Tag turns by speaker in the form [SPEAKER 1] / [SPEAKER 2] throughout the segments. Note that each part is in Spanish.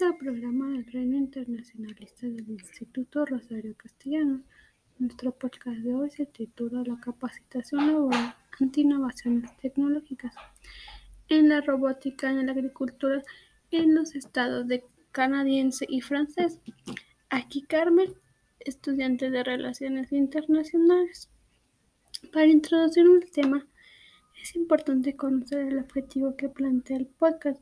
[SPEAKER 1] Bienvenidos al programa del Reino Internacionalista del Instituto Rosario Castellanos. Nuestro podcast de hoy se titula La capacitación laboral ante innovaciones tecnológicas en la robótica, en la agricultura, en los estados canadiense y francés. Aquí Carmen, estudiante de Relaciones Internacionales. Para introducir el tema, es importante conocer el objetivo que plantea el podcast.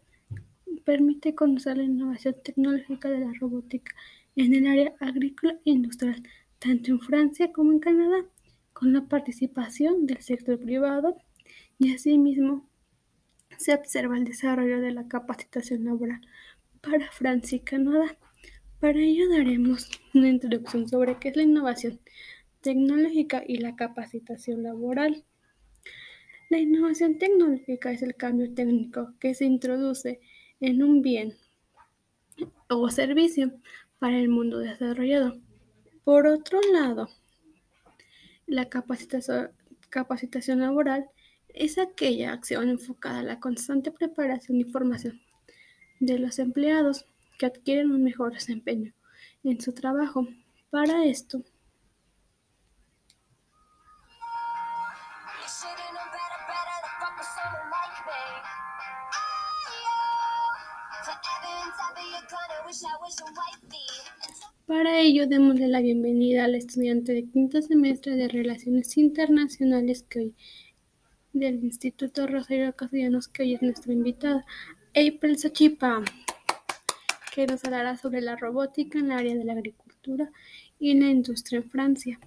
[SPEAKER 1] Permite conocer la innovación tecnológica de la robótica en el área agrícola e industrial, tanto en Francia como en Canadá, con la participación del sector privado y asimismo se observa el desarrollo de la capacitación laboral para Francia y Canadá. Para ello daremos una introducción sobre qué es la innovación tecnológica y la capacitación laboral. La innovación tecnológica es el cambio técnico que se introduce en un bien o servicio para el mundo desarrollado. Por otro lado, la capacitación, laboral es aquella acción enfocada a la constante preparación y formación de los empleados que adquieren un mejor desempeño en su trabajo. Para esto, Para ello, démosle la bienvenida a la estudiante de quinto semestre de Relaciones Internacionales que hoy del Instituto Rosario Castellanos, que hoy es nuestra invitada, April Sachipa, que nos hablará sobre la robótica en el área de la agricultura y en la industria en Francia.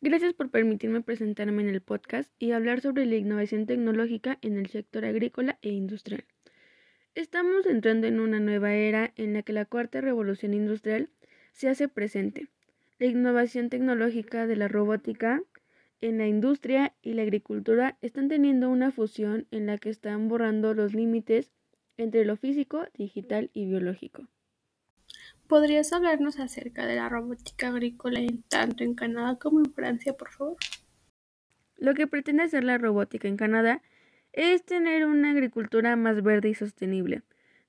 [SPEAKER 2] Gracias por permitirme presentarme en el podcast y hablar sobre la innovación tecnológica en el sector agrícola e industrial. Estamos entrando en una nueva era en la que la cuarta revolución industrial se hace presente. La innovación tecnológica de la robótica en la industria y la agricultura están teniendo una fusión en la que están borrando los límites entre lo físico, digital y biológico.
[SPEAKER 1] ¿Podrías hablarnos acerca de la robótica agrícola tanto en Canadá como en Francia, por favor?
[SPEAKER 2] Lo que pretende hacer la robótica en Canadá es tener una agricultura más verde y sostenible,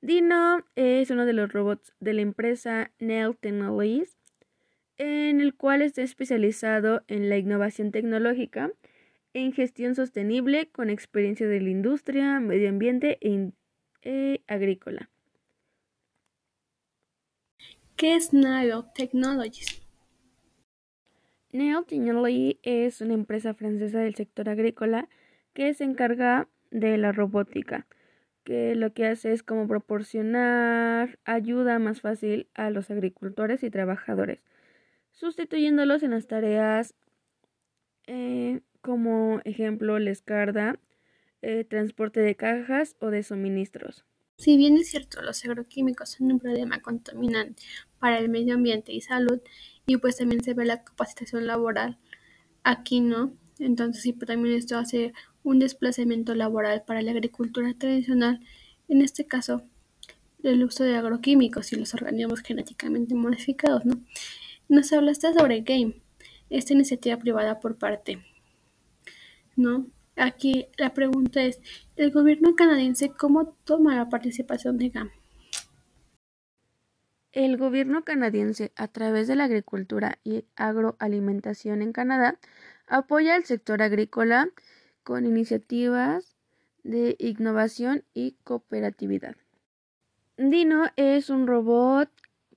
[SPEAKER 2] Dino es uno de los robots de la empresa Nell Technologies, en el cual está especializado en la innovación tecnológica, en gestión sostenible con experiencia de la industria, medio ambiente e, e agrícola.
[SPEAKER 1] ¿Qué es Nell Technologies?
[SPEAKER 2] Nell Technologies es una empresa francesa del sector agrícola que se encarga de la robótica que lo que hace es como proporcionar ayuda más fácil a los agricultores y trabajadores, sustituyéndolos en las tareas eh, como ejemplo la escarda, eh, transporte de cajas o de suministros.
[SPEAKER 1] Si bien es cierto, los agroquímicos son un problema contaminante para el medio ambiente y salud, y pues también se ve la capacitación laboral, aquí no, entonces sí, pero también esto hace un desplazamiento laboral para la agricultura tradicional, en este caso el uso de agroquímicos y los organismos genéticamente modificados, ¿no? Nos hablaste sobre GAME, esta iniciativa privada por parte, ¿no? Aquí la pregunta es, ¿el gobierno canadiense cómo toma la participación de GAME?
[SPEAKER 2] El gobierno canadiense, a través de la agricultura y agroalimentación en Canadá, apoya al sector agrícola con iniciativas de innovación y cooperatividad. Dino es un robot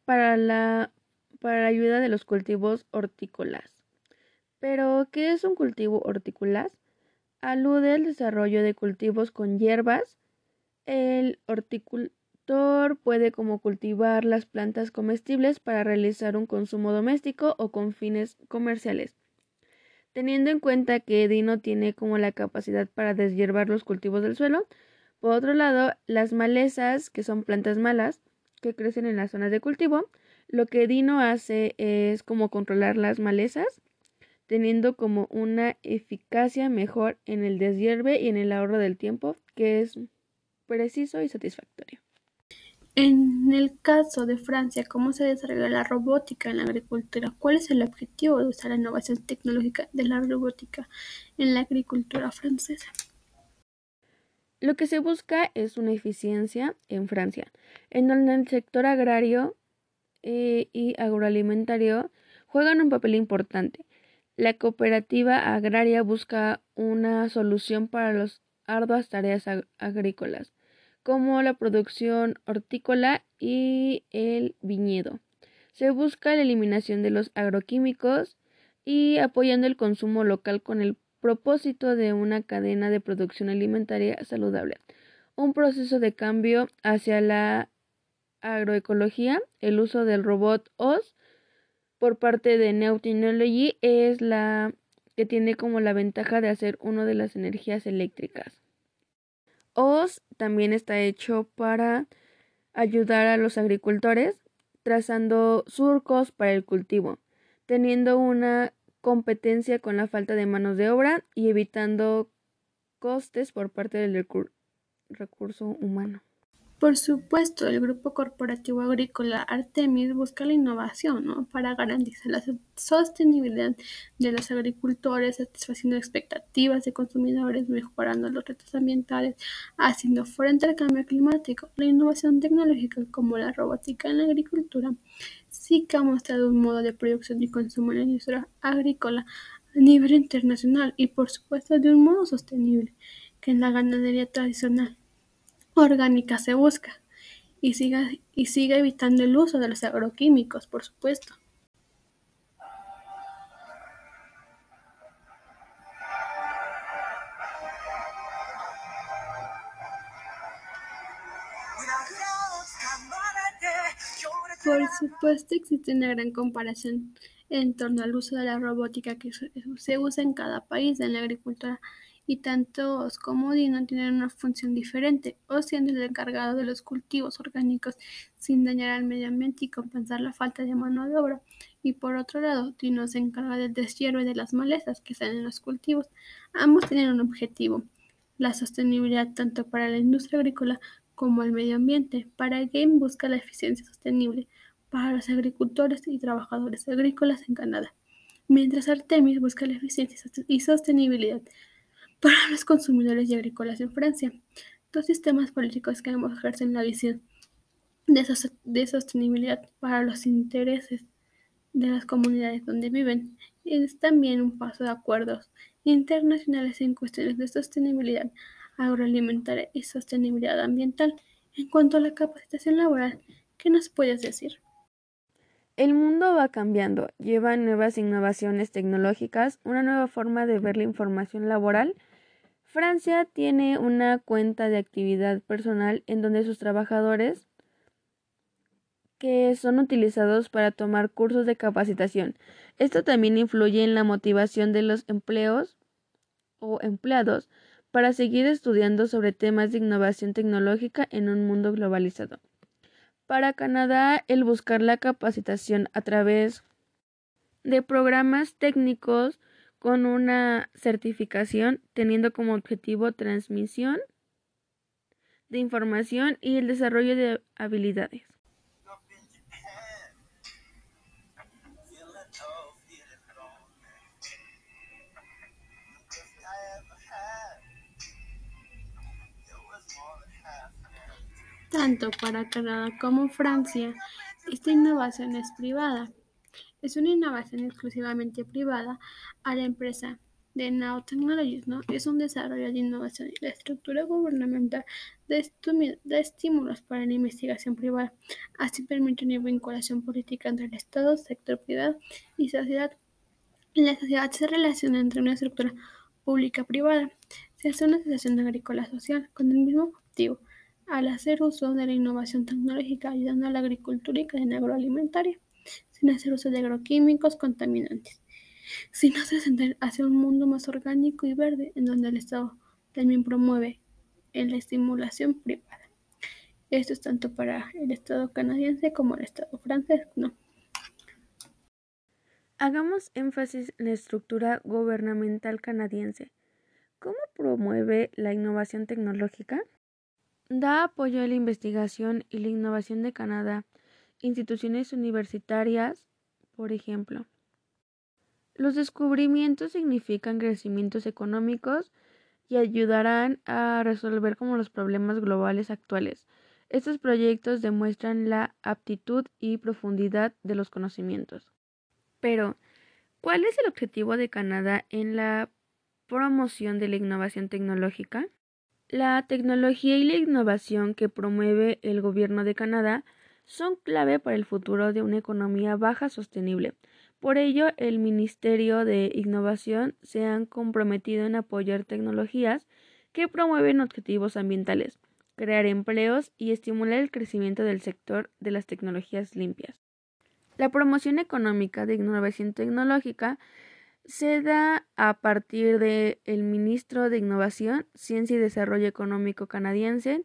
[SPEAKER 2] para la, para ayuda de los cultivos hortícolas. Pero, ¿qué es un cultivo hortícolas? Alude al desarrollo de cultivos con hierbas. El horticultor puede como cultivar las plantas comestibles para realizar un consumo doméstico o con fines comerciales. Teniendo en cuenta que Dino tiene como la capacidad para deshiervar los cultivos del suelo, por otro lado, las malezas, que son plantas malas, que crecen en las zonas de cultivo, lo que Dino hace es como controlar las malezas, teniendo como una eficacia mejor en el deshierve y en el ahorro del tiempo, que es preciso y satisfactorio.
[SPEAKER 1] En el caso de Francia, ¿cómo se desarrolla la robótica en la agricultura? ¿Cuál es el objetivo de usar la innovación tecnológica de la robótica en la agricultura francesa?
[SPEAKER 2] Lo que se busca es una eficiencia en Francia, en donde el sector agrario eh, y agroalimentario juegan un papel importante. La cooperativa agraria busca una solución para las arduas tareas agrícolas, como la producción hortícola y el viñedo. Se busca la eliminación de los agroquímicos y apoyando el consumo local con el propósito de una cadena de producción alimentaria saludable. Un proceso de cambio hacia la agroecología, el uso del robot OS por parte de Technology es la que tiene como la ventaja de hacer una de las energías eléctricas. OS también está hecho para ayudar a los agricultores trazando surcos para el cultivo, teniendo una competencia con la falta de manos de obra y evitando costes por parte del recurso humano.
[SPEAKER 1] Por supuesto, el Grupo Corporativo Agrícola Artemis busca la innovación para garantizar la sostenibilidad de los agricultores, satisfaciendo expectativas de consumidores, mejorando los retos ambientales, haciendo frente al cambio climático. La innovación tecnológica como la robótica en la agricultura sí que ha mostrado un modo de producción y consumo en la industria agrícola a nivel internacional y por supuesto de un modo sostenible que en la ganadería tradicional orgánica se busca y siga, y siga evitando el uso de los agroquímicos, por supuesto. Por supuesto existe una gran comparación en torno al uso de la robótica que se usa en cada país en la agricultura y tanto como Dino tienen una función diferente, o siendo el encargado de los cultivos orgánicos sin dañar al medio ambiente y compensar la falta de mano de obra. Y por otro lado, Dino se encarga del deshiervo y de las malezas que salen en los cultivos. Ambos tienen un objetivo, la sostenibilidad tanto para la industria agrícola como el medio ambiente. Para Game busca la eficiencia sostenible para los agricultores y trabajadores agrícolas en Canadá, mientras Artemis busca la eficiencia y sostenibilidad para los consumidores y agrícolas en Francia. Dos sistemas políticos que ambos ejercen la visión de, sostenibilidad para los intereses de las comunidades donde viven. Es también un paso de acuerdos internacionales en cuestiones de sostenibilidad agroalimentaria y sostenibilidad ambiental. En cuanto a la capacitación laboral, ¿qué nos puedes decir?
[SPEAKER 2] El mundo va cambiando, lleva nuevas innovaciones tecnológicas, una nueva forma de ver la información laboral. Francia tiene una cuenta de actividad personal en donde sus trabajadores que son utilizados para tomar cursos de capacitación. Esto también influye en la motivación de los empleos o empleados para seguir estudiando sobre temas de innovación tecnológica en un mundo globalizado. Para Canadá, el buscar la capacitación a través de programas técnicos con una certificación teniendo como objetivo transmisión de información y el desarrollo de habilidades.
[SPEAKER 1] Tanto para Canadá como Francia, esta innovación es privada. Es una innovación exclusivamente privada a la empresa de Now Technologies, ¿no? Es un desarrollo de innovación y la estructura gubernamental de, estímulos para la investigación privada. Así permite una vinculación política entre el Estado, sector privado y sociedad. La sociedad se relaciona entre una estructura pública-privada. Se hace una asociación agrícola social con el mismo objetivo al hacer uso de la innovación tecnológica ayudando a la agricultura y cadena agroalimentaria, sin hacer uso de agroquímicos contaminantes, sino ascender hacia un mundo más orgánico y verde, en donde el Estado también promueve en la estimulación privada. Esto es tanto para el Estado canadiense como el Estado francés, ¿no?
[SPEAKER 2] Hagamos énfasis en la estructura gubernamental canadiense. ¿Cómo promueve la innovación tecnológica? Da apoyo a la investigación y la innovación de Canadá, instituciones universitarias, por ejemplo. Los descubrimientos significan crecimientos económicos y ayudarán a resolver los problemas globales actuales. Estos proyectos demuestran la aptitud y profundidad de los conocimientos. Pero, ¿cuál es el objetivo de Canadá en la promoción de la innovación tecnológica? La tecnología y la innovación que promueve el gobierno de Canadá son clave para el futuro de una economía baja sostenible. Por ello, el Ministerio de Innovación se han comprometido en apoyar tecnologías que promueven objetivos ambientales, crear empleos y estimular el crecimiento del sector de las tecnologías limpias. La promoción económica de innovación tecnológica se da a partir del ministro de Innovación, Ciencia y Desarrollo Económico canadiense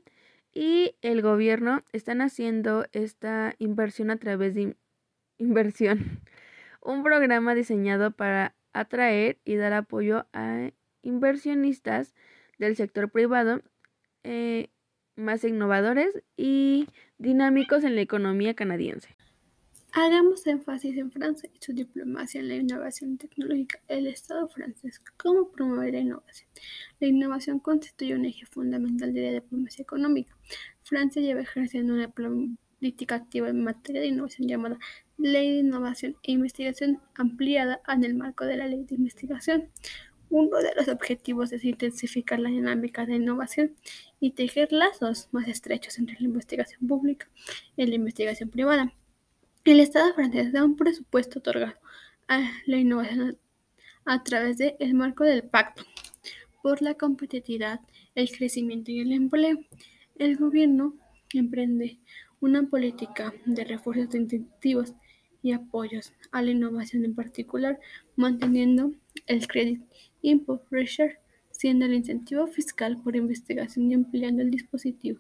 [SPEAKER 2] y el gobierno están haciendo esta inversión a través de inversión, un programa diseñado para atraer y dar apoyo a inversionistas del sector privado eh, más innovadores y dinámicos en la economía canadiense.
[SPEAKER 1] Hagamos énfasis en Francia y su diplomacia en la innovación tecnológica. El Estado francés, ¿cómo promover la innovación? La innovación constituye un eje fundamental de la diplomacia económica. Francia lleva ejerciendo una política activa en materia de innovación llamada Ley de Innovación e Investigación ampliada en el marco de la Ley de Investigación. Uno de los objetivos es intensificar la dinámica de innovación y tejer lazos más estrechos entre la investigación pública y la investigación privada. El Estado francés da un presupuesto otorgado a la innovación a través del marco del Pacto por la competitividad, el crecimiento y el empleo. El gobierno emprende una política de refuerzos de incentivos y apoyos a la innovación en particular, manteniendo el Credit Import Research siendo el incentivo fiscal por investigación y empleando el dispositivo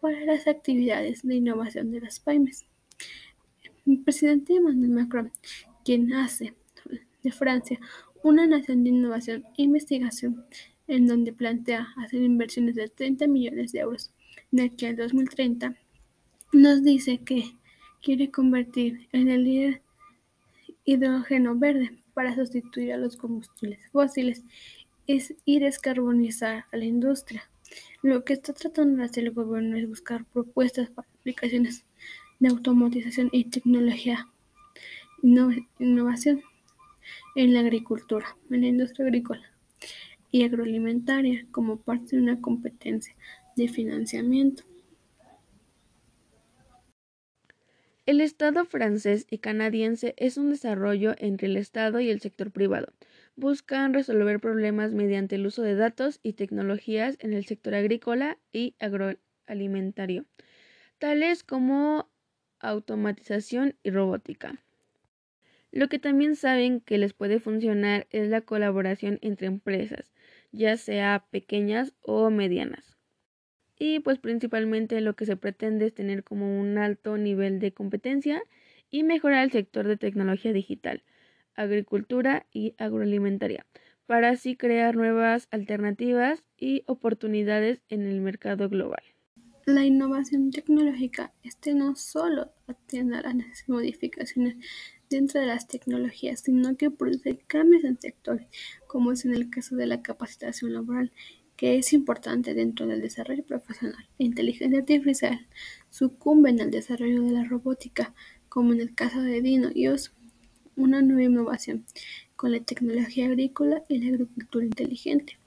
[SPEAKER 1] para las actividades de innovación de las pymes. El presidente Emmanuel Macron, quien hace de Francia una nación de innovación e investigación, en donde plantea hacer inversiones de 30 millones de euros de aquí al 2030, nos dice que quiere convertir en el líder hidrógeno verde para sustituir a los combustibles fósiles y descarbonizar a la industria. Lo que está tratando de hacer el gobierno es buscar propuestas para aplicaciones de automatización y tecnología, innovación en la agricultura, en la industria agrícola y agroalimentaria como parte de una competencia de financiamiento.
[SPEAKER 2] El Estado francés y canadiense es un desarrollo entre el Estado y el sector privado. Buscan resolver problemas mediante el uso de datos y tecnologías en el sector agrícola y agroalimentario, tales como automatización y robótica. Lo que también saben que les puede funcionar es la colaboración entre empresas, ya sea pequeñas o medianas. Y pues principalmente lo que se pretende es tener como un alto nivel de competencia y mejorar el sector de tecnología digital, agricultura y agroalimentaria, para así crear nuevas alternativas y oportunidades en el mercado global.
[SPEAKER 1] La innovación tecnológica este no solo atiende a las modificaciones dentro de las tecnologías, sino que produce cambios en sectores, como es en el caso de la capacitación laboral, que es importante dentro del desarrollo profesional. La inteligencia artificial sucumbe en el desarrollo de la robótica, como en el caso de Dino y Oz, una nueva innovación con la tecnología agrícola y la agricultura inteligente.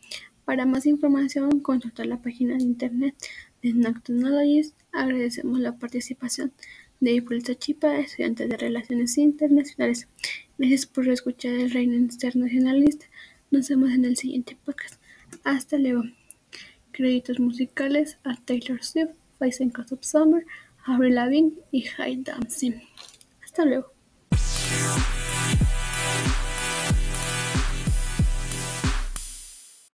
[SPEAKER 1] Para más información, consultar la página de internet de NAC Technologies agradecemos la participación de Hipólito Chipa, estudiante de Relaciones Internacionales. Gracias por escuchar el Reino Internacionalista. Nos vemos en el siguiente podcast. Hasta luego. Créditos musicales a Taylor Swift, Five Seconds of Summer, Avril Lavigne y High Dancing. Hasta luego.